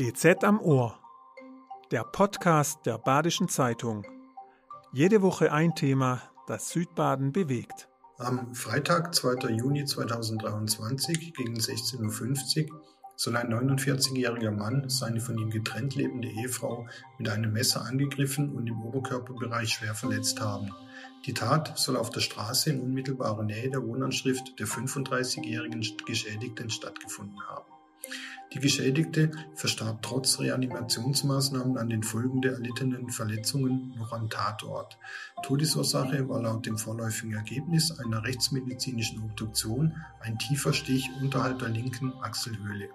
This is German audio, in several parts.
BZ am Ohr. Der Podcast der Badischen Zeitung. Jede Woche ein Thema, das Südbaden bewegt. Am Freitag, 2. Juni 2023 gegen 16.50 Uhr soll ein 49-jähriger Mann seine von ihm getrennt lebende Ehefrau mit einem Messer angegriffen und im Oberkörperbereich schwer verletzt haben. Die Tat soll auf der Straße in unmittelbarer Nähe der Wohnanschrift der 35-jährigen Geschädigten stattgefunden haben. Die Geschädigte verstarb trotz Reanimationsmaßnahmen an den Folgen der erlittenen Verletzungen noch am Tatort. Todesursache war laut dem vorläufigen Ergebnis einer rechtsmedizinischen Obduktion ein tiefer Stich unterhalb der linken Achselhöhle.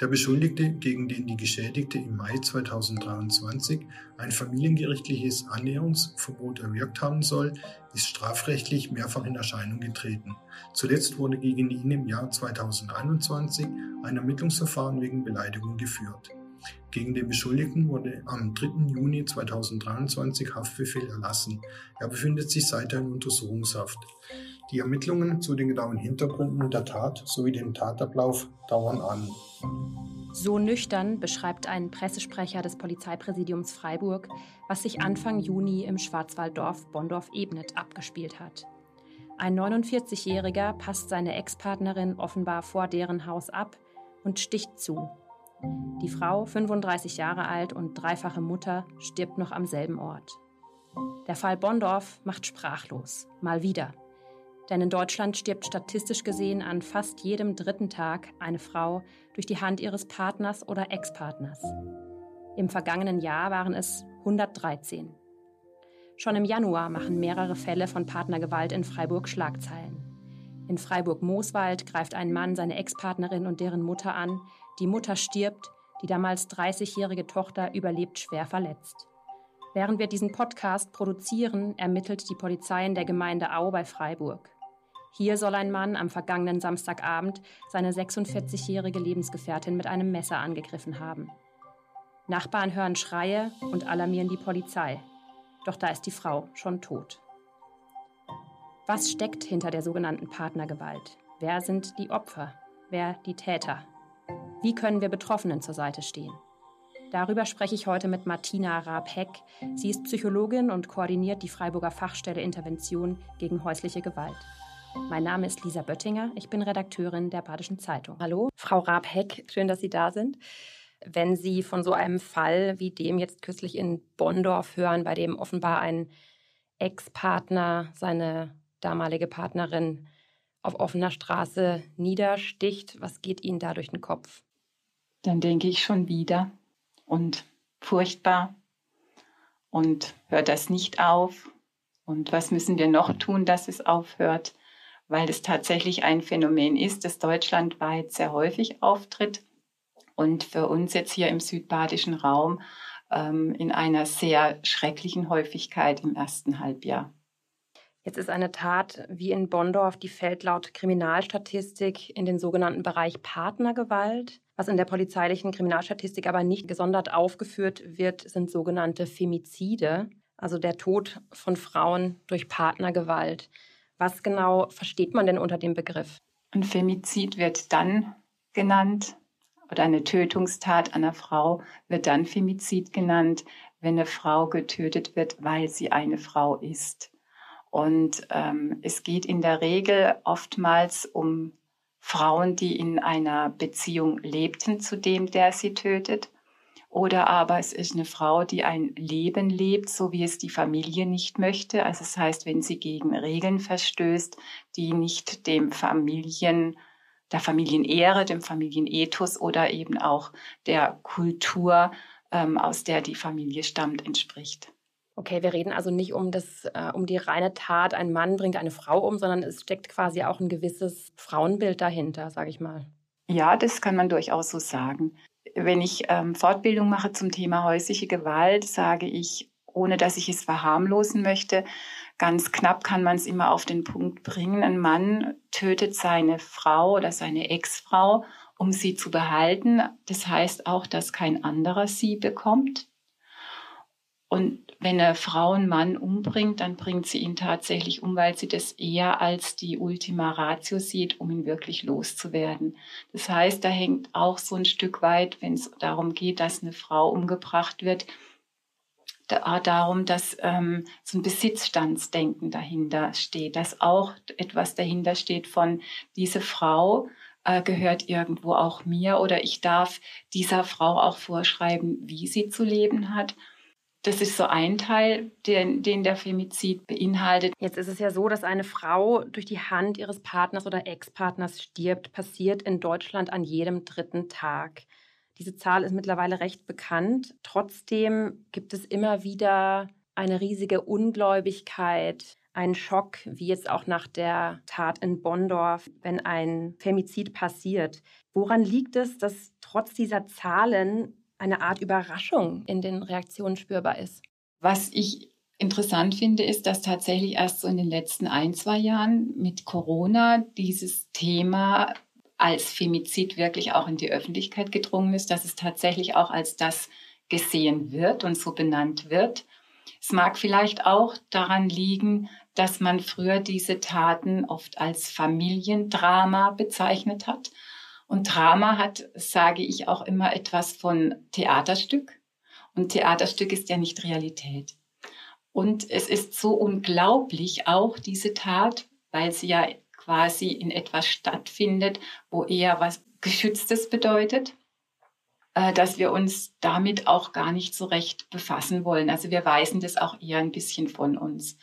Der Beschuldigte, gegen den die Geschädigte im Mai 2023 ein familiengerichtliches Annäherungsverbot erwirkt haben soll, ist strafrechtlich mehrfach in Erscheinung getreten. Zuletzt wurde gegen ihn im Jahr 2021 ein Ermittlungsverfahren wegen Beleidigung geführt. Gegen den Beschuldigten wurde am 3. Juni 2023 Haftbefehl erlassen. Er befindet sich seither in Untersuchungshaft. Die Ermittlungen zu den genauen Hintergründen der Tat sowie dem Tatablauf dauern an. So nüchtern beschreibt ein Pressesprecher des Polizeipräsidiums Freiburg, was sich Anfang Juni im Schwarzwalddorf Bondorf-Ebnet abgespielt hat. Ein 49-Jähriger passt seine Ex-Partnerin offenbar vor deren Haus ab und sticht zu. Die Frau, 35 Jahre alt und dreifache Mutter, stirbt noch am selben Ort. Der Fall Bondorf macht sprachlos, mal wieder. Denn in Deutschland stirbt statistisch gesehen an fast jedem dritten Tag eine Frau durch die Hand ihres Partners oder Ex-Partners. Im vergangenen Jahr waren es 113. Schon im Januar machen mehrere Fälle von Partnergewalt in Freiburg Schlagzeilen. In Freiburg-Mooswald greift ein Mann seine Ex-Partnerin und deren Mutter an. Die Mutter stirbt, die damals 30-jährige Tochter überlebt schwer verletzt. Während wir diesen Podcast produzieren, ermittelt die Polizei in der Gemeinde Au bei Freiburg. Hier soll ein Mann am vergangenen Samstagabend seine 46-jährige Lebensgefährtin mit einem Messer angegriffen haben. Nachbarn hören Schreie und alarmieren die Polizei. Doch da ist die Frau schon tot. Was steckt hinter der sogenannten Partnergewalt? Wer sind die Opfer? Wer die Täter? Wie können wir Betroffenen zur Seite stehen? Darüber spreche ich heute mit Martina Raab-Heck. Sie ist Psychologin und koordiniert die Freiburger Fachstelle Intervention gegen häusliche Gewalt. Mein Name ist Lisa Böttinger. Ich bin Redakteurin der Badischen Zeitung. Hallo, Frau Raab-Heck. Schön, dass Sie da sind. Wenn Sie von so einem Fall wie dem jetzt kürzlich in Bonndorf hören, bei dem offenbar ein Ex-Partner seine damalige Partnerin auf offener Straße niedersticht, was geht Ihnen da durch den Kopf? Dann denke ich schon wieder und furchtbar und hört das nicht auf und was müssen wir noch tun, dass es aufhört? Weil es tatsächlich ein Phänomen ist, das deutschlandweit sehr häufig auftritt und für uns jetzt hier im südbadischen Raum ähm, in einer sehr schrecklichen Häufigkeit im ersten Halbjahr. Jetzt ist eine Tat wie in Bonndorf, die fällt laut Kriminalstatistik in den sogenannten Bereich Partnergewalt. Was in der polizeilichen Kriminalstatistik aber nicht gesondert aufgeführt wird, sind sogenannte Femizide, also der Tod von Frauen durch Partnergewalt. Was genau versteht man denn unter dem Begriff? Ein Femizid wird dann genannt oder eine Tötungstat einer Frau wird dann Femizid genannt, wenn eine Frau getötet wird, weil sie eine Frau ist. Und ähm, es geht in der Regel oftmals um Frauen, die in einer Beziehung lebten zu dem, der sie tötet. Oder aber es ist eine Frau, die ein Leben lebt, so wie es die Familie nicht möchte. Also das heißt, wenn sie gegen Regeln verstößt, die nicht dem Familien, der Familienehre, dem Familienethos oder eben auch der Kultur, ähm, aus der die Familie stammt, entspricht. Okay, wir reden also nicht um das, äh, um die reine Tat, ein Mann bringt eine Frau um, sondern es steckt quasi auch ein gewisses Frauenbild dahinter, sage ich mal. Ja, das kann man durchaus so sagen wenn ich ähm, Fortbildung mache zum Thema häusliche Gewalt, sage ich, ohne dass ich es verharmlosen möchte, ganz knapp kann man es immer auf den Punkt bringen. Ein Mann tötet seine Frau oder seine Ex-Frau, um sie zu behalten. Das heißt auch, dass kein anderer sie bekommt. Und wenn eine Frau einen Mann umbringt, dann bringt sie ihn tatsächlich um, weil sie das eher als die Ultima Ratio sieht, um ihn wirklich loszuwerden. Das heißt, da hängt auch so ein Stück weit, wenn es darum geht, dass eine Frau umgebracht wird, da, darum, dass ähm, so ein Besitzstandsdenken dahinter steht, dass auch etwas dahinter steht von diese Frau äh, gehört irgendwo auch mir oder ich darf dieser Frau auch vorschreiben, wie sie zu leben hat. Das ist so ein Teil, den, den der Femizid beinhaltet. Jetzt ist es ja so, dass eine Frau durch die Hand ihres Partners oder Ex-Partners stirbt, passiert in Deutschland an jedem dritten Tag. Diese Zahl ist mittlerweile recht bekannt. Trotzdem gibt es immer wieder eine riesige Ungläubigkeit, einen Schock, wie jetzt auch nach der Tat in Bonndorf, wenn ein Femizid passiert. Woran liegt es, dass trotz dieser Zahlen eine Art Überraschung in den Reaktionen spürbar ist? Was ich interessant finde, ist, dass tatsächlich erst so in den letzten ein, zwei Jahren mit Corona dieses Thema als Femizid wirklich auch in die Öffentlichkeit gedrungen ist, dass es tatsächlich auch als das gesehen wird und so benannt wird. Es mag vielleicht auch daran liegen, dass man früher diese Taten oft als Familiendrama bezeichnet hat. Und Drama hat, sage ich auch immer, etwas von Theaterstück. Und Theaterstück ist ja nicht Realität. Und es ist so unglaublich auch diese Tat, weil sie ja quasi in etwas stattfindet, wo eher was Geschütztes bedeutet, äh, dass wir uns damit auch gar nicht so recht befassen wollen. Also wir weisen das auch eher ein bisschen von uns.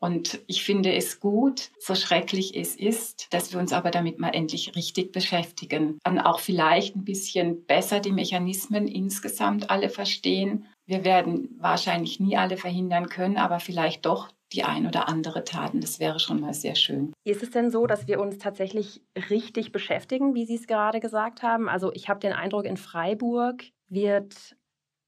Und ich finde es gut, so schrecklich es ist, dass wir uns aber damit mal endlich richtig beschäftigen. Und auch vielleicht ein bisschen besser die Mechanismen insgesamt alle verstehen. Wir werden wahrscheinlich nie alle verhindern können, aber vielleicht doch die ein oder andere taten. Das wäre schon mal sehr schön. Ist es denn so, dass wir uns tatsächlich richtig beschäftigen, wie Sie es gerade gesagt haben? Also ich habe den Eindruck, in Freiburg wird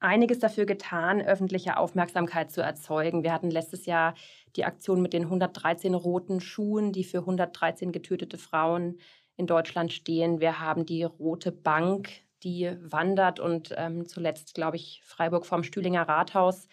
einiges dafür getan, öffentliche Aufmerksamkeit zu erzeugen. Wir hatten letztes Jahr die Aktion mit den 113 roten Schuhen, die für 113 getötete Frauen in Deutschland stehen. Wir haben die Rote Bank, die wandert und ähm, zuletzt, glaube ich, Freiburg vom Stühlinger Rathaus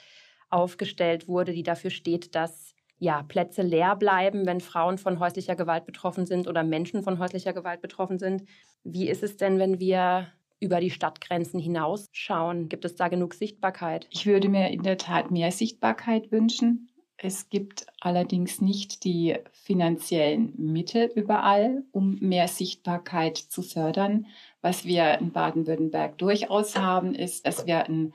aufgestellt wurde, die dafür steht, dass ja, Plätze leer bleiben, wenn Frauen von häuslicher Gewalt betroffen sind oder Menschen von häuslicher Gewalt betroffen sind. Wie ist es denn, wenn wir über die Stadtgrenzen hinausschauen? Gibt es da genug Sichtbarkeit? Ich würde mir in der Tat mehr Sichtbarkeit wünschen. Es gibt allerdings nicht die finanziellen Mittel überall, um mehr Sichtbarkeit zu fördern. Was wir in Baden-Württemberg durchaus haben, ist, dass wir ein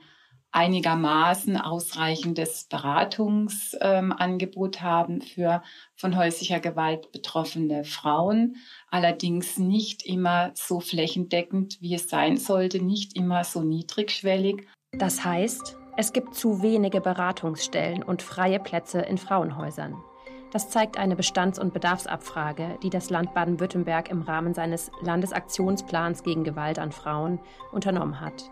einigermaßen ausreichendes Beratungsangebot ähm, haben für von häuslicher Gewalt betroffene Frauen. Allerdings nicht immer so flächendeckend, wie es sein sollte, nicht immer so niedrigschwellig. Das heißt, es gibt zu wenige Beratungsstellen und freie Plätze in Frauenhäusern. Das zeigt eine Bestands- und Bedarfsabfrage, die das Land Baden-Württemberg im Rahmen seines Landesaktionsplans gegen Gewalt an Frauen unternommen hat.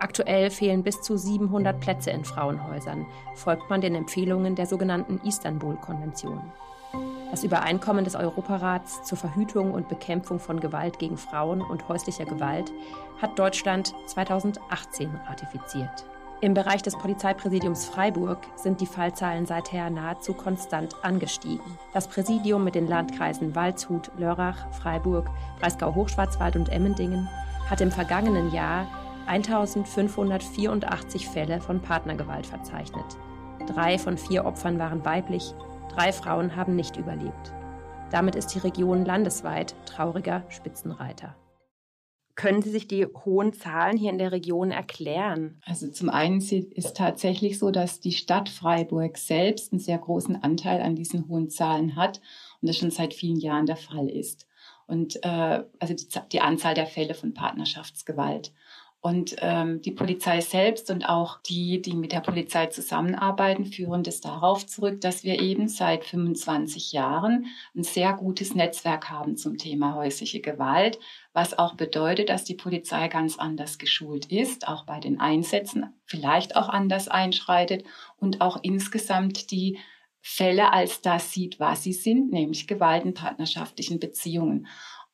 Aktuell fehlen bis zu 700 Plätze in Frauenhäusern, folgt man den Empfehlungen der sogenannten Istanbul-Konvention. Das Übereinkommen des Europarats zur Verhütung und Bekämpfung von Gewalt gegen Frauen und häuslicher Gewalt hat Deutschland 2018 ratifiziert. Im Bereich des Polizeipräsidiums Freiburg sind die Fallzahlen seither nahezu konstant angestiegen. Das Präsidium mit den Landkreisen Waldshut, Lörrach, Freiburg, Breisgau-Hochschwarzwald und Emmendingen hat im vergangenen Jahr 1584 Fälle von Partnergewalt verzeichnet. Drei von vier Opfern waren weiblich, drei Frauen haben nicht überlebt. Damit ist die Region landesweit trauriger Spitzenreiter. Können Sie sich die hohen Zahlen hier in der Region erklären? Also zum einen ist tatsächlich so, dass die Stadt Freiburg selbst einen sehr großen Anteil an diesen hohen Zahlen hat und das schon seit vielen Jahren der Fall ist. Und äh, also die, die Anzahl der Fälle von Partnerschaftsgewalt. Und ähm, die Polizei selbst und auch die, die mit der Polizei zusammenarbeiten, führen das darauf zurück, dass wir eben seit 25 Jahren ein sehr gutes Netzwerk haben zum Thema häusliche Gewalt, was auch bedeutet, dass die Polizei ganz anders geschult ist, auch bei den Einsätzen vielleicht auch anders einschreitet und auch insgesamt die Fälle als das sieht, was sie sind, nämlich Gewalt in partnerschaftlichen Beziehungen.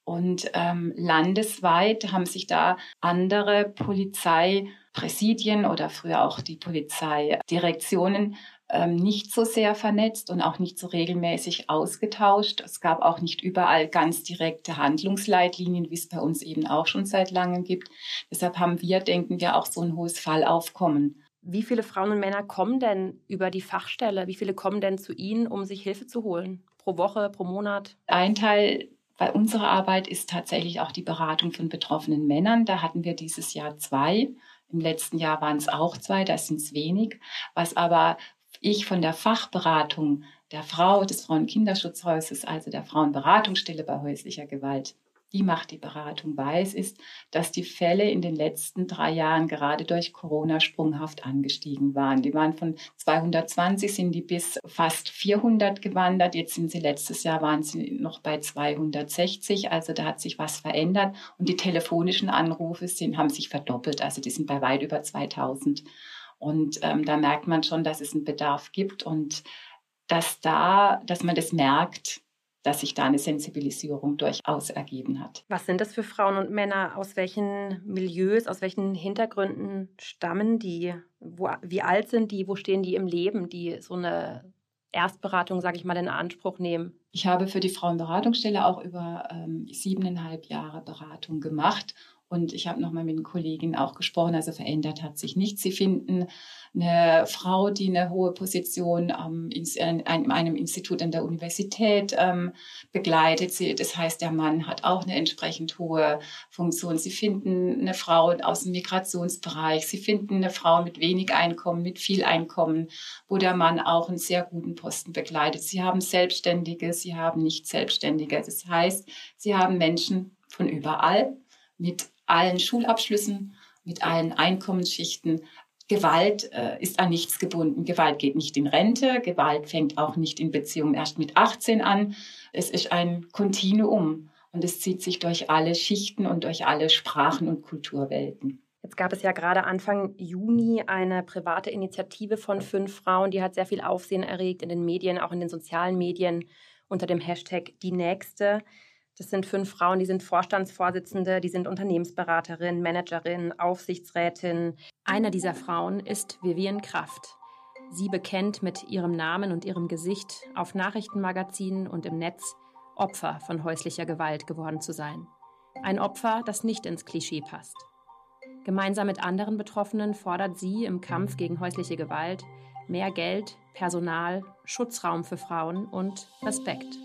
Und ähm, landesweit haben sich da andere Polizei Präsidien oder früher auch die Polizeidirektionen ähm, nicht so sehr vernetzt und auch nicht so regelmäßig ausgetauscht. Es gab auch nicht überall ganz direkte Handlungsleitlinien, wie es bei uns eben auch schon seit langem gibt. Deshalb haben wir, denken wir, auch so ein hohes Fallaufkommen. Wie viele Frauen und Männer kommen denn über die Fachstelle? Wie viele kommen denn zu Ihnen, um sich Hilfe zu holen? Pro Woche, pro Monat? Ein Teil bei unserer Arbeit ist tatsächlich auch die Beratung von betroffenen Männern. Da hatten wir dieses Jahr zwei. Im letzten Jahr waren es auch zwei, das sind es wenig. Was aber ich von der Fachberatung der Frau des Frauenkinderschutzhauses, also der Frauenberatungsstelle bei häuslicher Gewalt, die macht die Beratung, weiß, ist, dass die Fälle in den letzten drei Jahren gerade durch Corona sprunghaft angestiegen waren. Die waren von 220 sind die bis fast 400 gewandert. Jetzt sind sie letztes Jahr waren sie noch bei 260. Also da hat sich was verändert und die telefonischen Anrufe sind, haben sich verdoppelt. Also die sind bei weit über 2000. Und ähm, da merkt man schon, dass es einen Bedarf gibt und dass da, dass man das merkt, dass sich da eine Sensibilisierung durchaus ergeben hat. Was sind das für Frauen und Männer? Aus welchen Milieus, aus welchen Hintergründen stammen die? Wo, wie alt sind die? Wo stehen die im Leben, die so eine Erstberatung, sage ich mal, in Anspruch nehmen? Ich habe für die Frauenberatungsstelle auch über ähm, siebeneinhalb Jahre Beratung gemacht und ich habe nochmal mit den Kolleginnen auch gesprochen, also verändert hat sich nichts. Sie finden eine Frau, die eine hohe Position ähm, in, einem Institut an der Universität ähm, begleitet. Sie, das heißt, der Mann hat auch eine entsprechend hohe Funktion. Sie finden eine Frau aus dem Migrationsbereich. Sie finden eine Frau mit wenig Einkommen, mit viel Einkommen, wo der Mann auch einen sehr guten Posten begleitet. Sie haben Selbstständige, sie haben nicht Selbstständige. Das heißt, sie haben Menschen von überall mit allen Schulabschlüssen, mit allen Einkommensschichten. Gewalt äh, ist an nichts gebunden. Gewalt geht nicht in Rente. Gewalt fängt auch nicht in Beziehungen erst mit 18 an. Es ist ein Kontinuum und es zieht sich durch alle Schichten und durch alle Sprachen und Kulturwelten. Jetzt gab es ja gerade Anfang Juni eine private Initiative von fünf Frauen, die hat sehr viel Aufsehen erregt in den Medien, auch in den sozialen Medien unter dem Hashtag Die Nächste. Das sind fünf Frauen, die sind Vorstandsvorsitzende, die sind Unternehmensberaterin, Managerin, Aufsichtsrätin. Eine dieser Frauen ist Vivian Kraft. Sie bekennt mit ihrem Namen und ihrem Gesicht auf Nachrichtenmagazinen und im Netz Opfer von häuslicher Gewalt geworden zu sein. Ein Opfer, das nicht ins Klischee passt. Gemeinsam mit anderen Betroffenen fordert sie im Kampf gegen häusliche Gewalt mehr Geld, Personal, Schutzraum für Frauen und Respekt.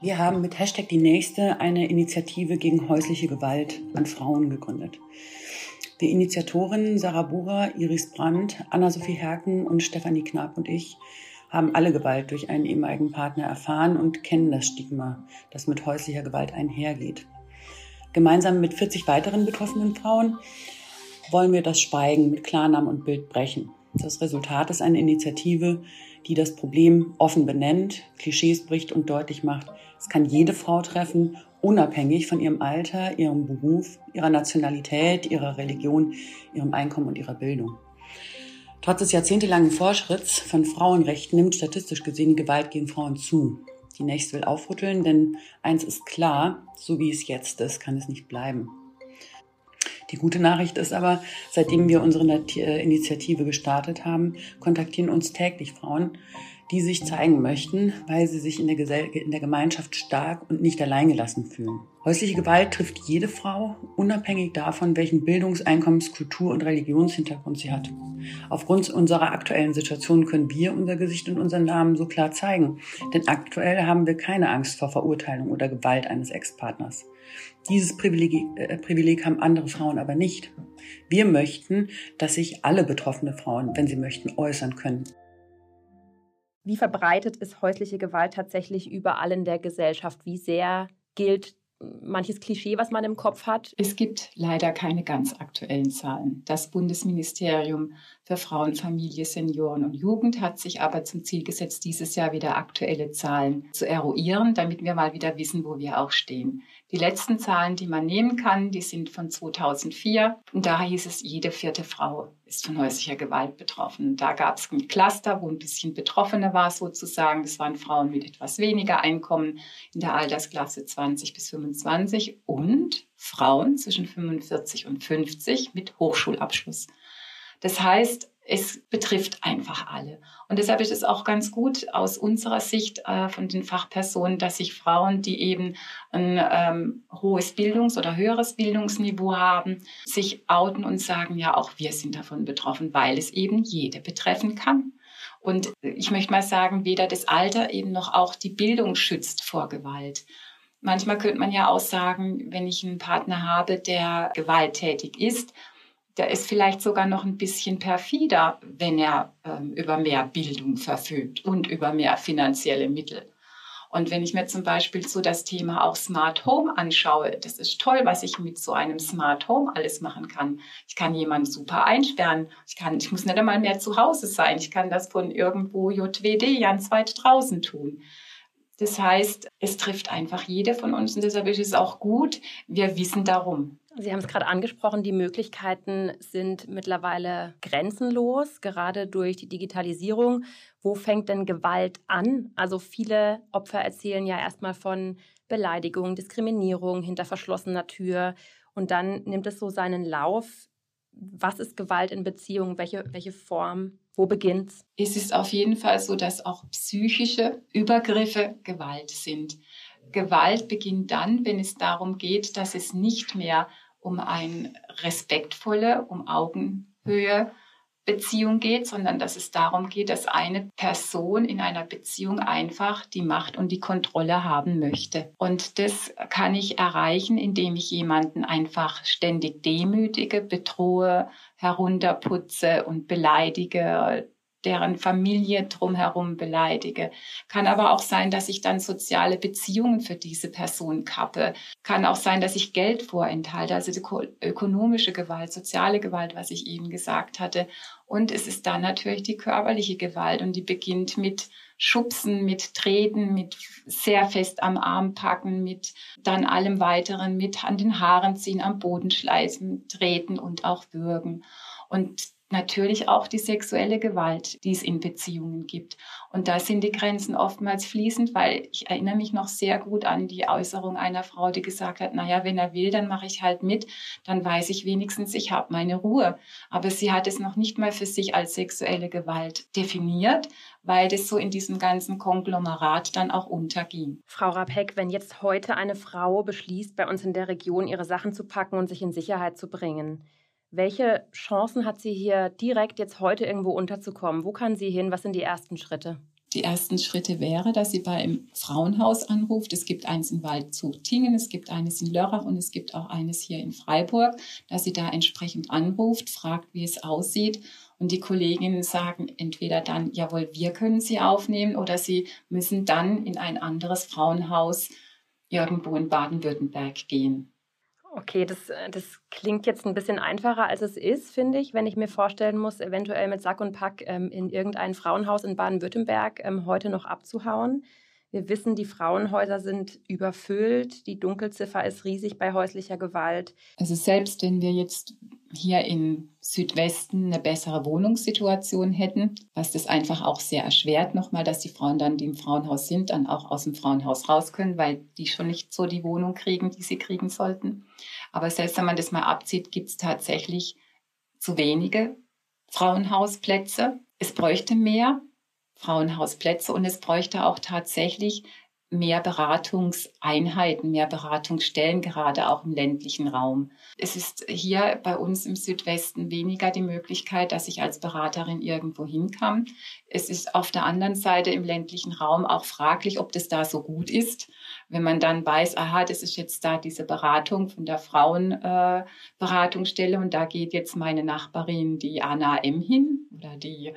Wir haben mit Hashtag die Nächste eine Initiative gegen häusliche Gewalt an Frauen gegründet. Wir Initiatorinnen Sarah Bura, Iris Brandt, Anna-Sophie Herken und Stefanie Knab und ich haben alle Gewalt durch einen ehemaligen Partner erfahren und kennen das Stigma, das mit häuslicher Gewalt einhergeht. Gemeinsam mit 40 weiteren betroffenen Frauen wollen wir das Schweigen mit Klarnamen und Bild brechen. Das Resultat ist eine Initiative, die das Problem offen benennt, Klischees bricht und deutlich macht, es kann jede Frau treffen, unabhängig von ihrem Alter, ihrem Beruf, ihrer Nationalität, ihrer Religion, ihrem Einkommen und ihrer Bildung. Trotz des jahrzehntelangen Fortschritts von Frauenrechten nimmt statistisch gesehen Gewalt gegen Frauen zu. Die nächste will aufrütteln, denn eins ist klar, so wie es jetzt ist, kann es nicht bleiben. Die gute Nachricht ist aber, seitdem wir unsere Initiative gestartet haben, kontaktieren uns täglich Frauen, die sich zeigen möchten, weil sie sich in der, Gesell in der Gemeinschaft stark und nicht alleingelassen fühlen. Häusliche Gewalt trifft jede Frau, unabhängig davon, welchen Bildungs-, Einkommens-, Kultur- und Religionshintergrund sie hat. Aufgrund unserer aktuellen Situation können wir unser Gesicht und unseren Namen so klar zeigen. Denn aktuell haben wir keine Angst vor Verurteilung oder Gewalt eines Ex-Partners. Dieses Privileg, äh, Privileg haben andere Frauen aber nicht. Wir möchten, dass sich alle betroffene Frauen, wenn sie möchten, äußern können. Wie verbreitet ist häusliche Gewalt tatsächlich überall in der Gesellschaft? Wie sehr gilt manches Klischee, was man im Kopf hat? Es gibt leider keine ganz aktuellen Zahlen. Das Bundesministerium für Frauen, Familie, Senioren und Jugend hat sich aber zum Ziel gesetzt, dieses Jahr wieder aktuelle Zahlen zu eruieren, damit wir mal wieder wissen, wo wir auch stehen. Die letzten Zahlen, die man nehmen kann, die sind von 2004. Und da hieß es, jede vierte Frau ist von häuslicher Gewalt betroffen. Da gab es ein Cluster, wo ein bisschen Betroffener war sozusagen. Das waren Frauen mit etwas weniger Einkommen in der Altersklasse 20 bis 25 und Frauen zwischen 45 und 50 mit Hochschulabschluss. Das heißt, es betrifft einfach alle. Und deshalb ist es auch ganz gut aus unserer Sicht äh, von den Fachpersonen, dass sich Frauen, die eben ein ähm, hohes Bildungs- oder höheres Bildungsniveau haben, sich outen und sagen, ja, auch wir sind davon betroffen, weil es eben jede betreffen kann. Und ich möchte mal sagen, weder das Alter eben noch auch die Bildung schützt vor Gewalt. Manchmal könnte man ja auch sagen, wenn ich einen Partner habe, der gewalttätig ist, der ist vielleicht sogar noch ein bisschen perfider, wenn er ähm, über mehr Bildung verfügt und über mehr finanzielle Mittel. Und wenn ich mir zum Beispiel so das Thema auch Smart Home anschaue, das ist toll, was ich mit so einem Smart Home alles machen kann. Ich kann jemanden super einsperren. Ich kann, ich muss nicht einmal mehr zu Hause sein. Ich kann das von irgendwo JWD ganz weit draußen tun. Das heißt, es trifft einfach jede von uns und deshalb ist es auch gut, wir wissen darum. Sie haben es gerade angesprochen, die Möglichkeiten sind mittlerweile grenzenlos, gerade durch die Digitalisierung. Wo fängt denn Gewalt an? Also viele Opfer erzählen ja erstmal von Beleidigung, Diskriminierung hinter verschlossener Tür und dann nimmt es so seinen Lauf. Was ist Gewalt in Beziehungen? Welche, welche Form? Wo beginnt's? Es ist auf jeden Fall so, dass auch psychische Übergriffe Gewalt sind. Gewalt beginnt dann, wenn es darum geht, dass es nicht mehr um eine respektvolle, um Augenhöhe Beziehung geht, sondern dass es darum geht, dass eine Person in einer Beziehung einfach die Macht und die Kontrolle haben möchte. Und das kann ich erreichen, indem ich jemanden einfach ständig demütige, bedrohe, herunterputze und beleidige, deren Familie drumherum beleidige. Kann aber auch sein, dass ich dann soziale Beziehungen für diese Person kappe. Kann auch sein, dass ich Geld vorenthalte, also die ökonomische Gewalt, soziale Gewalt, was ich eben gesagt hatte. Und es ist dann natürlich die körperliche Gewalt und die beginnt mit Schubsen, mit Treten, mit sehr fest am Arm packen, mit dann allem weiteren, mit an den Haaren ziehen, am Boden schleißen, treten und auch würgen. Und natürlich auch die sexuelle Gewalt, die es in Beziehungen gibt. Und da sind die Grenzen oftmals fließend, weil ich erinnere mich noch sehr gut an die Äußerung einer Frau, die gesagt hat, naja, wenn er will, dann mache ich halt mit, dann weiß ich wenigstens, ich habe meine Ruhe. Aber sie hat es noch nicht mal für sich als sexuelle Gewalt definiert, weil das so in diesem ganzen Konglomerat dann auch unterging. Frau Rapek, wenn jetzt heute eine Frau beschließt, bei uns in der Region ihre Sachen zu packen und sich in Sicherheit zu bringen, welche Chancen hat sie hier direkt jetzt heute irgendwo unterzukommen? Wo kann sie hin? Was sind die ersten Schritte? Die ersten Schritte wäre, dass sie beim Frauenhaus anruft. Es gibt eins in Waldshut-Tingen, es gibt eines in Lörrach und es gibt auch eines hier in Freiburg, dass sie da entsprechend anruft, fragt, wie es aussieht. Und die Kolleginnen sagen entweder dann, jawohl, wir können sie aufnehmen oder sie müssen dann in ein anderes Frauenhaus irgendwo in Baden-Württemberg gehen. Okay, das, äh, das klingt jetzt ein bisschen einfacher, als es ist, finde ich, wenn ich mir vorstellen muss, eventuell mit Sack und Pack ähm, in irgendein Frauenhaus in Baden-Württemberg ähm, heute noch abzuhauen. Wir wissen, die Frauenhäuser sind überfüllt, die Dunkelziffer ist riesig bei häuslicher Gewalt. Also selbst wenn wir jetzt hier im Südwesten eine bessere Wohnungssituation hätten, was das einfach auch sehr erschwert nochmal, dass die Frauen dann, die im Frauenhaus sind, dann auch aus dem Frauenhaus raus können, weil die schon nicht so die Wohnung kriegen, die sie kriegen sollten. Aber selbst wenn man das mal abzieht, gibt es tatsächlich zu wenige Frauenhausplätze. Es bräuchte mehr Frauenhausplätze und es bräuchte auch tatsächlich mehr Beratungseinheiten, mehr Beratungsstellen, gerade auch im ländlichen Raum. Es ist hier bei uns im Südwesten weniger die Möglichkeit, dass ich als Beraterin irgendwo hinkam. Es ist auf der anderen Seite im ländlichen Raum auch fraglich, ob das da so gut ist. Wenn man dann weiß, aha, das ist jetzt da diese Beratung von der Frauenberatungsstelle äh, und da geht jetzt meine Nachbarin, die Anna M. hin oder die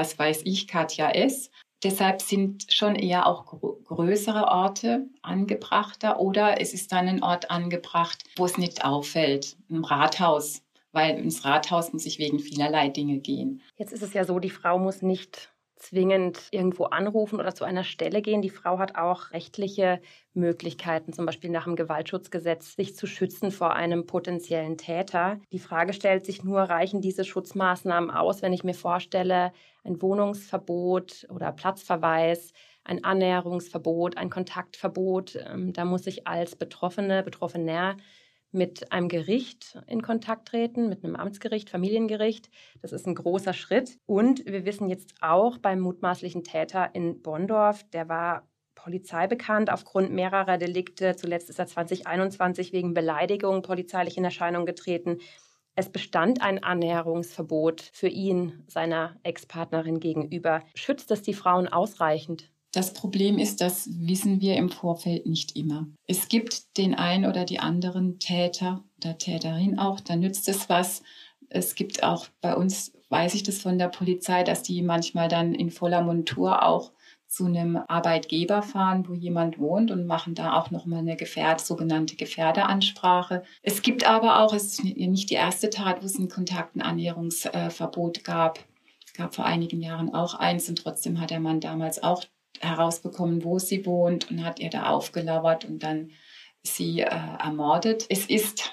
was weiß ich, Katja S. Deshalb sind schon eher auch größere Orte angebrachter oder es ist dann ein Ort angebracht, wo es nicht auffällt, ein Rathaus, weil ins Rathaus muss ich wegen vielerlei Dinge gehen. Jetzt ist es ja so, die Frau muss nicht zwingend irgendwo anrufen oder zu einer Stelle gehen. Die Frau hat auch rechtliche Möglichkeiten, zum Beispiel nach dem Gewaltschutzgesetz, sich zu schützen vor einem potenziellen Täter. Die Frage stellt sich nur, reichen diese Schutzmaßnahmen aus, wenn ich mir vorstelle, ein Wohnungsverbot oder Platzverweis, ein Annäherungsverbot, ein Kontaktverbot. Ähm, da muss ich als Betroffene, Betroffener mit einem Gericht in Kontakt treten, mit einem Amtsgericht, Familiengericht. Das ist ein großer Schritt. Und wir wissen jetzt auch beim mutmaßlichen Täter in Bonndorf, der war Polizei bekannt aufgrund mehrerer Delikte. Zuletzt ist er 2021 wegen Beleidigung polizeilich in Erscheinung getreten. Es bestand ein Annäherungsverbot für ihn seiner Ex-Partnerin gegenüber. Schützt es die Frauen ausreichend? Das Problem ist, das wissen wir im Vorfeld nicht immer. Es gibt den einen oder die anderen Täter oder Täterin auch, da nützt es was. Es gibt auch bei uns, weiß ich das von der Polizei, dass die manchmal dann in voller Montur auch zu einem Arbeitgeber fahren, wo jemand wohnt und machen da auch nochmal eine Gefährd, sogenannte Gefährdeansprache. Es gibt aber auch, es ist nicht die erste Tat, wo es ein Kontaktenannäherungsverbot gab. Es gab vor einigen Jahren auch eins und trotzdem hat der Mann damals auch herausbekommen, wo sie wohnt und hat ihr da aufgelauert und dann sie äh, ermordet. Es ist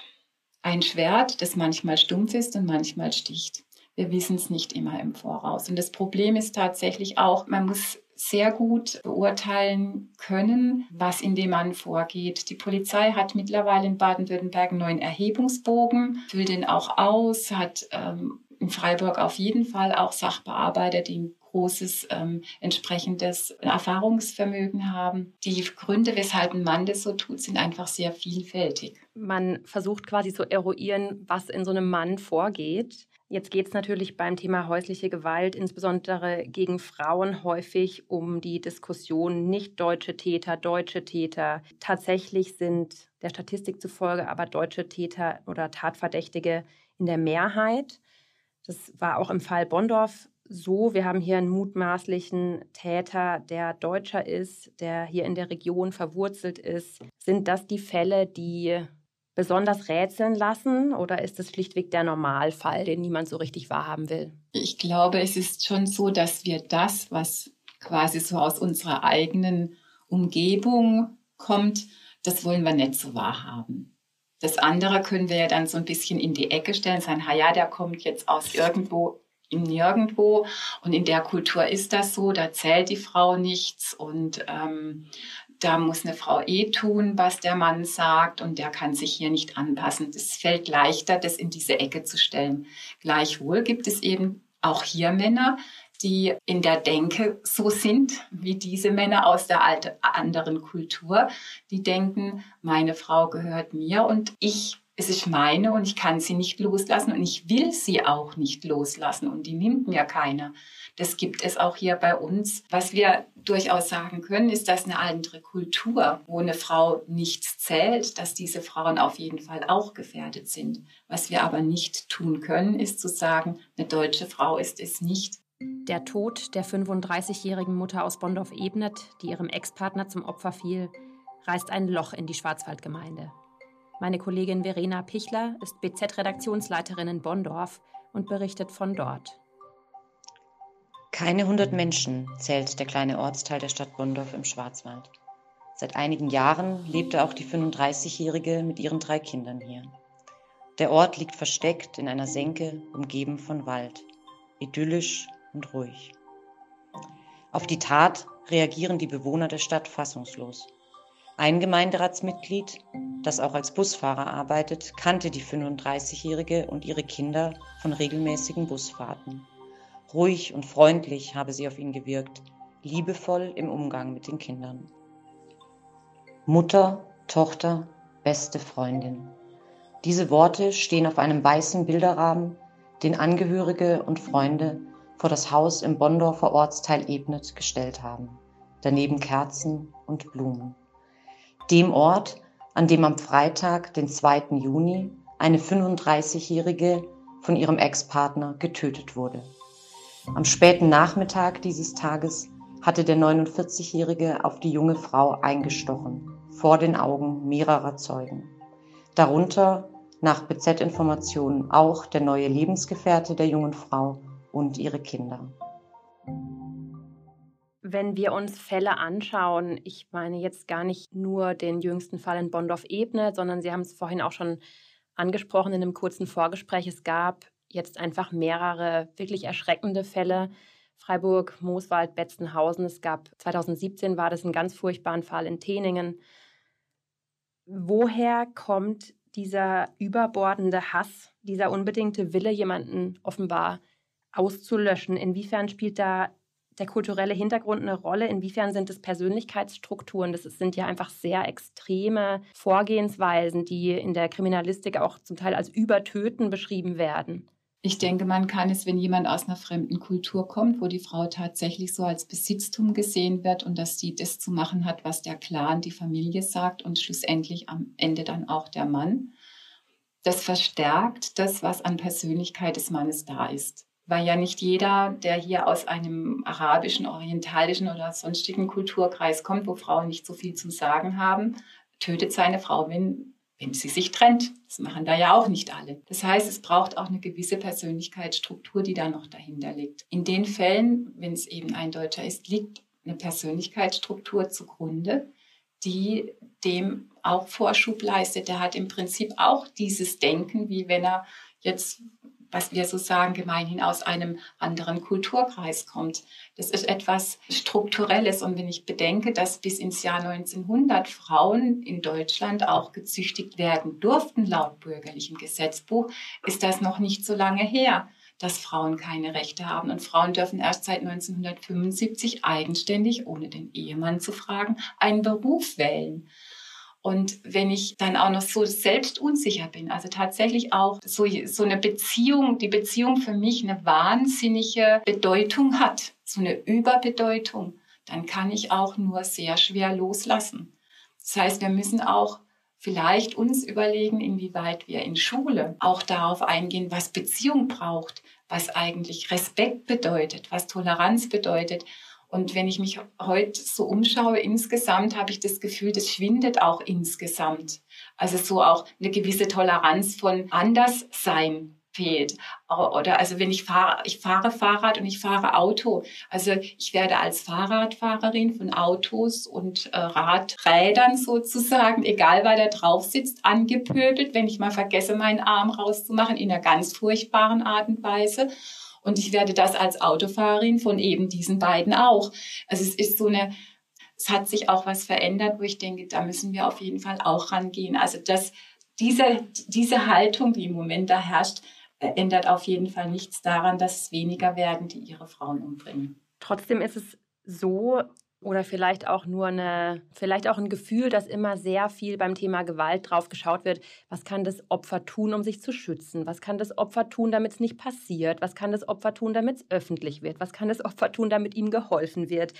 ein Schwert, das manchmal stumpf ist und manchmal sticht. Wir wissen es nicht immer im Voraus. Und das Problem ist tatsächlich auch, man muss sehr gut beurteilen können, was in dem Mann vorgeht. Die Polizei hat mittlerweile in Baden-Württemberg einen neuen Erhebungsbogen, füllt den auch aus, hat ähm, in Freiburg auf jeden Fall auch Sachbearbeiter, die großes ähm, entsprechendes Erfahrungsvermögen haben. Die Gründe, weshalb ein Mann das so tut, sind einfach sehr vielfältig. Man versucht quasi zu eruieren, was in so einem Mann vorgeht. Jetzt geht es natürlich beim Thema häusliche Gewalt, insbesondere gegen Frauen, häufig um die Diskussion nicht deutsche Täter, deutsche Täter. Tatsächlich sind der Statistik zufolge aber deutsche Täter oder Tatverdächtige in der Mehrheit. Das war auch im Fall Bondorf so, wir haben hier einen mutmaßlichen Täter, der Deutscher ist, der hier in der Region verwurzelt ist. Sind das die Fälle, die besonders rätseln lassen oder ist es schlichtweg der Normalfall, den niemand so richtig wahrhaben will? Ich glaube, es ist schon so, dass wir das, was quasi so aus unserer eigenen Umgebung kommt, das wollen wir nicht so wahrhaben. Das andere können wir ja dann so ein bisschen in die Ecke stellen, sagen, ja, der kommt jetzt aus irgendwo Nirgendwo. Und in der Kultur ist das so, da zählt die Frau nichts und ähm, da muss eine Frau eh tun, was der Mann sagt und der kann sich hier nicht anpassen. Es fällt leichter, das in diese Ecke zu stellen. Gleichwohl gibt es eben auch hier Männer, die in der Denke so sind wie diese Männer aus der alte, anderen Kultur, die denken, meine Frau gehört mir und ich es ist meine und ich kann sie nicht loslassen und ich will sie auch nicht loslassen und die nimmt mir keiner. Das gibt es auch hier bei uns. Was wir durchaus sagen können, ist, dass eine andere Kultur, wo eine Frau nichts zählt, dass diese Frauen auf jeden Fall auch gefährdet sind. Was wir aber nicht tun können, ist zu sagen, eine deutsche Frau ist es nicht. Der Tod der 35-jährigen Mutter aus Bondorf-Ebnet, die ihrem Ex-Partner zum Opfer fiel, reißt ein Loch in die Schwarzwaldgemeinde. Meine Kollegin Verena Pichler ist BZ-Redaktionsleiterin in Bonndorf und berichtet von dort. Keine hundert Menschen zählt der kleine Ortsteil der Stadt Bonndorf im Schwarzwald. Seit einigen Jahren lebte auch die 35-Jährige mit ihren drei Kindern hier. Der Ort liegt versteckt in einer Senke, umgeben von Wald. Idyllisch und ruhig. Auf die Tat reagieren die Bewohner der Stadt fassungslos. Ein Gemeinderatsmitglied, das auch als Busfahrer arbeitet, kannte die 35-Jährige und ihre Kinder von regelmäßigen Busfahrten. Ruhig und freundlich habe sie auf ihn gewirkt, liebevoll im Umgang mit den Kindern. Mutter, Tochter, beste Freundin. Diese Worte stehen auf einem weißen Bilderrahmen, den Angehörige und Freunde vor das Haus im Bonndorfer Ortsteil Ebnet gestellt haben. Daneben Kerzen und Blumen dem Ort, an dem am Freitag, den 2. Juni, eine 35-Jährige von ihrem Ex-Partner getötet wurde. Am späten Nachmittag dieses Tages hatte der 49-Jährige auf die junge Frau eingestochen, vor den Augen mehrerer Zeugen. Darunter nach BZ-Informationen auch der neue Lebensgefährte der jungen Frau und ihre Kinder. Wenn wir uns Fälle anschauen, ich meine jetzt gar nicht nur den jüngsten Fall in Bondorf-Ebne, sondern Sie haben es vorhin auch schon angesprochen in einem kurzen Vorgespräch. Es gab jetzt einfach mehrere wirklich erschreckende Fälle. Freiburg, Mooswald, Betzenhausen. Es gab 2017 war das ein ganz furchtbaren Fall in Teningen. Woher kommt dieser überbordende Hass, dieser unbedingte Wille, jemanden offenbar auszulöschen? Inwiefern spielt da der kulturelle Hintergrund eine Rolle? Inwiefern sind es Persönlichkeitsstrukturen? Das sind ja einfach sehr extreme Vorgehensweisen, die in der Kriminalistik auch zum Teil als Übertöten beschrieben werden. Ich denke, man kann es, wenn jemand aus einer fremden Kultur kommt, wo die Frau tatsächlich so als Besitztum gesehen wird und dass sie das zu machen hat, was der Clan, die Familie sagt und schlussendlich am Ende dann auch der Mann. Das verstärkt das, was an Persönlichkeit des Mannes da ist. Weil ja nicht jeder, der hier aus einem arabischen, orientalischen oder sonstigen Kulturkreis kommt, wo Frauen nicht so viel zum Sagen haben, tötet seine Frau, wenn wenn sie sich trennt. Das machen da ja auch nicht alle. Das heißt, es braucht auch eine gewisse Persönlichkeitsstruktur, die da noch dahinter liegt. In den Fällen, wenn es eben ein Deutscher ist, liegt eine Persönlichkeitsstruktur zugrunde, die dem auch Vorschub leistet. Der hat im Prinzip auch dieses Denken, wie wenn er jetzt was wir so sagen, gemeinhin aus einem anderen Kulturkreis kommt. Das ist etwas Strukturelles. Und wenn ich bedenke, dass bis ins Jahr 1900 Frauen in Deutschland auch gezüchtigt werden durften, laut bürgerlichem Gesetzbuch, ist das noch nicht so lange her dass Frauen keine Rechte haben. Und Frauen dürfen erst seit 1975 eigenständig, ohne den Ehemann zu fragen, einen Beruf wählen. Und wenn ich dann auch noch so selbst unsicher bin, also tatsächlich auch so, so eine Beziehung, die Beziehung für mich eine wahnsinnige Bedeutung hat, so eine Überbedeutung, dann kann ich auch nur sehr schwer loslassen. Das heißt, wir müssen auch vielleicht uns überlegen, inwieweit wir in Schule auch darauf eingehen, was Beziehung braucht, was eigentlich Respekt bedeutet, was Toleranz bedeutet und wenn ich mich heute so umschaue, insgesamt habe ich das Gefühl, das schwindet auch insgesamt. Also so auch eine gewisse Toleranz von Anderssein fehlt. Oder also wenn ich fahre, ich fahre Fahrrad und ich fahre Auto. Also ich werde als Fahrradfahrerin von Autos und äh, Radrädern sozusagen, egal wer da drauf sitzt, angepöbelt, wenn ich mal vergesse, meinen Arm rauszumachen, in einer ganz furchtbaren Art und Weise. Und ich werde das als Autofahrerin von eben diesen beiden auch. Also es ist so eine, es hat sich auch was verändert, wo ich denke, da müssen wir auf jeden Fall auch rangehen. Also das, diese, diese Haltung, die im Moment da herrscht, ändert auf jeden Fall nichts daran, dass es weniger werden, die ihre Frauen umbringen. Trotzdem ist es so, oder vielleicht auch nur eine, vielleicht auch ein Gefühl, dass immer sehr viel beim Thema Gewalt drauf geschaut wird. Was kann das Opfer tun, um sich zu schützen? Was kann das Opfer tun, damit es nicht passiert? Was kann das Opfer tun, damit es öffentlich wird? Was kann das Opfer tun, damit ihm geholfen wird?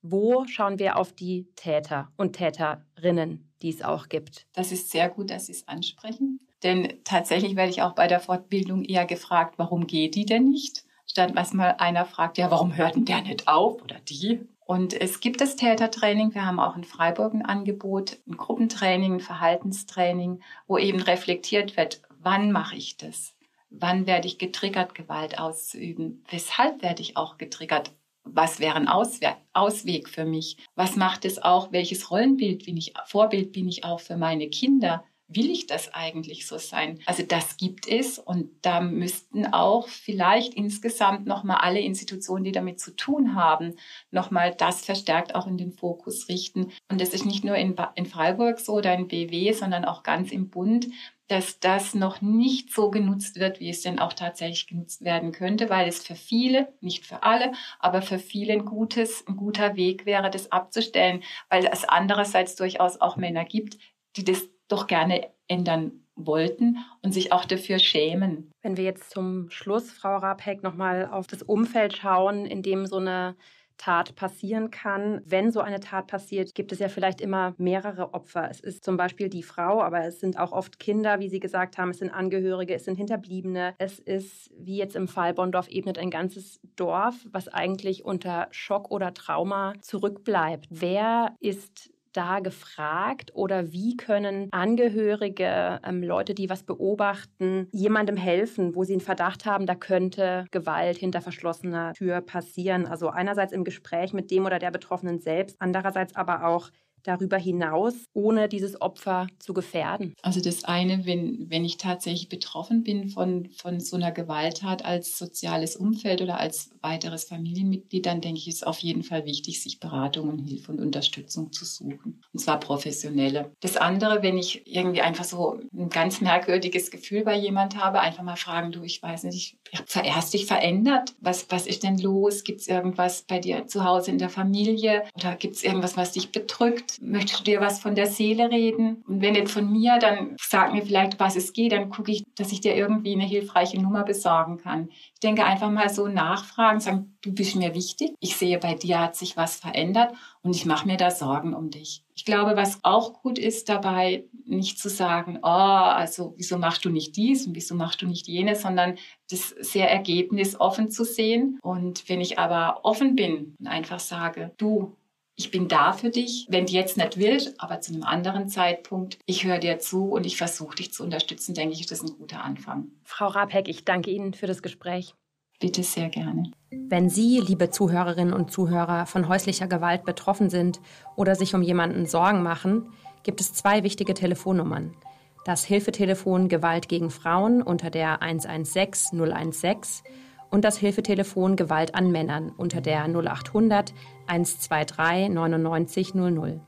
Wo schauen wir auf die Täter und Täterinnen, die es auch gibt? Das ist sehr gut, dass Sie es ansprechen. Denn tatsächlich werde ich auch bei der Fortbildung eher gefragt, warum geht die denn nicht? Statt was mal einer fragt, ja, warum hört denn der nicht auf oder die? Und es gibt das Tätertraining. Wir haben auch in Freiburg ein Angebot, ein Gruppentraining, ein Verhaltenstraining, wo eben reflektiert wird, wann mache ich das? Wann werde ich getriggert, Gewalt auszuüben? Weshalb werde ich auch getriggert? Was wäre ein Ausweg für mich? Was macht es auch? Welches Rollenbild bin ich, Vorbild bin ich auch für meine Kinder? Will ich das eigentlich so sein? Also das gibt es und da müssten auch vielleicht insgesamt nochmal alle Institutionen, die damit zu tun haben, nochmal das verstärkt auch in den Fokus richten. Und das ist nicht nur in, in Freiburg so oder in BW, sondern auch ganz im Bund, dass das noch nicht so genutzt wird, wie es denn auch tatsächlich genutzt werden könnte, weil es für viele, nicht für alle, aber für viele ein gutes, ein guter Weg wäre, das abzustellen, weil es andererseits durchaus auch Männer gibt, die das doch gerne ändern wollten und sich auch dafür schämen. Wenn wir jetzt zum Schluss, Frau Rapek, nochmal auf das Umfeld schauen, in dem so eine Tat passieren kann. Wenn so eine Tat passiert, gibt es ja vielleicht immer mehrere Opfer. Es ist zum Beispiel die Frau, aber es sind auch oft Kinder, wie Sie gesagt haben, es sind Angehörige, es sind Hinterbliebene. Es ist, wie jetzt im Fall Bondorf ebnet, ein ganzes Dorf, was eigentlich unter Schock oder Trauma zurückbleibt. Wer ist da gefragt oder wie können Angehörige, ähm, Leute, die was beobachten, jemandem helfen, wo sie einen Verdacht haben, da könnte Gewalt hinter verschlossener Tür passieren? Also einerseits im Gespräch mit dem oder der Betroffenen selbst, andererseits aber auch darüber hinaus, ohne dieses Opfer zu gefährden? Also das eine, wenn, wenn ich tatsächlich betroffen bin von, von so einer Gewalttat als soziales Umfeld oder als weiteres Familienmitglied, dann denke ich, ist auf jeden Fall wichtig, sich Beratung und Hilfe und Unterstützung zu suchen. Und zwar professionelle. Das andere, wenn ich irgendwie einfach so ein ganz merkwürdiges Gefühl bei jemand habe, einfach mal fragen, du, ich weiß nicht, ich habe erst dich verändert. Was, was ist denn los? Gibt es irgendwas bei dir zu Hause in der Familie? Oder gibt es irgendwas, was dich bedrückt? Möchtest du dir was von der Seele reden? Und wenn nicht von mir, dann sag mir vielleicht, was es geht. Dann gucke ich, dass ich dir irgendwie eine hilfreiche Nummer besorgen kann. Ich denke einfach mal so nachfragen, sagen, du bist mir wichtig. Ich sehe, bei dir hat sich was verändert und ich mache mir da Sorgen um dich. Ich glaube, was auch gut ist dabei, nicht zu sagen, oh, also wieso machst du nicht dies und wieso machst du nicht jenes, sondern das sehr ergebnisoffen zu sehen. Und wenn ich aber offen bin und einfach sage, du, ich bin da für dich, wenn du jetzt nicht willst, aber zu einem anderen Zeitpunkt. Ich höre dir zu und ich versuche dich zu unterstützen, denke ich, das ist ein guter Anfang. Frau Rabheck, ich danke Ihnen für das Gespräch. Bitte sehr gerne. Wenn Sie, liebe Zuhörerinnen und Zuhörer, von häuslicher Gewalt betroffen sind oder sich um jemanden Sorgen machen, gibt es zwei wichtige Telefonnummern. Das Hilfetelefon Gewalt gegen Frauen unter der 116 016 und das Hilfetelefon Gewalt an Männern unter der 0800 123 99 00.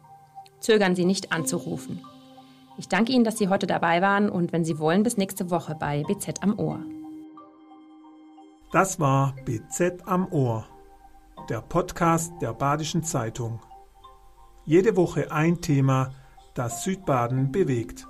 Zögern Sie nicht anzurufen. Ich danke Ihnen, dass Sie heute dabei waren und wenn Sie wollen, bis nächste Woche bei BZ am Ohr. Das war BZ am Ohr, der Podcast der Badischen Zeitung. Jede Woche ein Thema, das Südbaden bewegt.